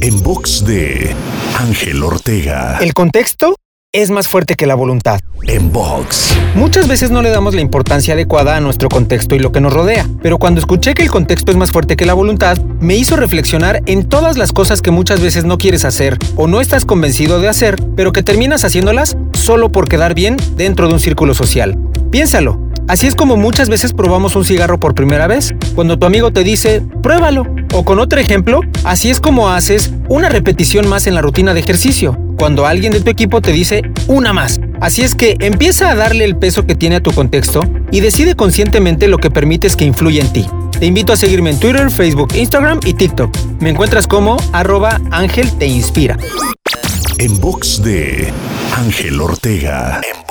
En box de Ángel Ortega. El contexto es más fuerte que la voluntad. En box. Muchas veces no le damos la importancia adecuada a nuestro contexto y lo que nos rodea, pero cuando escuché que el contexto es más fuerte que la voluntad, me hizo reflexionar en todas las cosas que muchas veces no quieres hacer o no estás convencido de hacer, pero que terminas haciéndolas solo por quedar bien dentro de un círculo social. Piénsalo. Así es como muchas veces probamos un cigarro por primera vez, cuando tu amigo te dice, pruébalo. O con otro ejemplo, así es como haces una repetición más en la rutina de ejercicio, cuando alguien de tu equipo te dice una más. Así es que empieza a darle el peso que tiene a tu contexto y decide conscientemente lo que permites que influya en ti. Te invito a seguirme en Twitter, Facebook, Instagram y TikTok. Me encuentras como arroba Ángel Te Inspira. En box de Ángel Ortega. En box.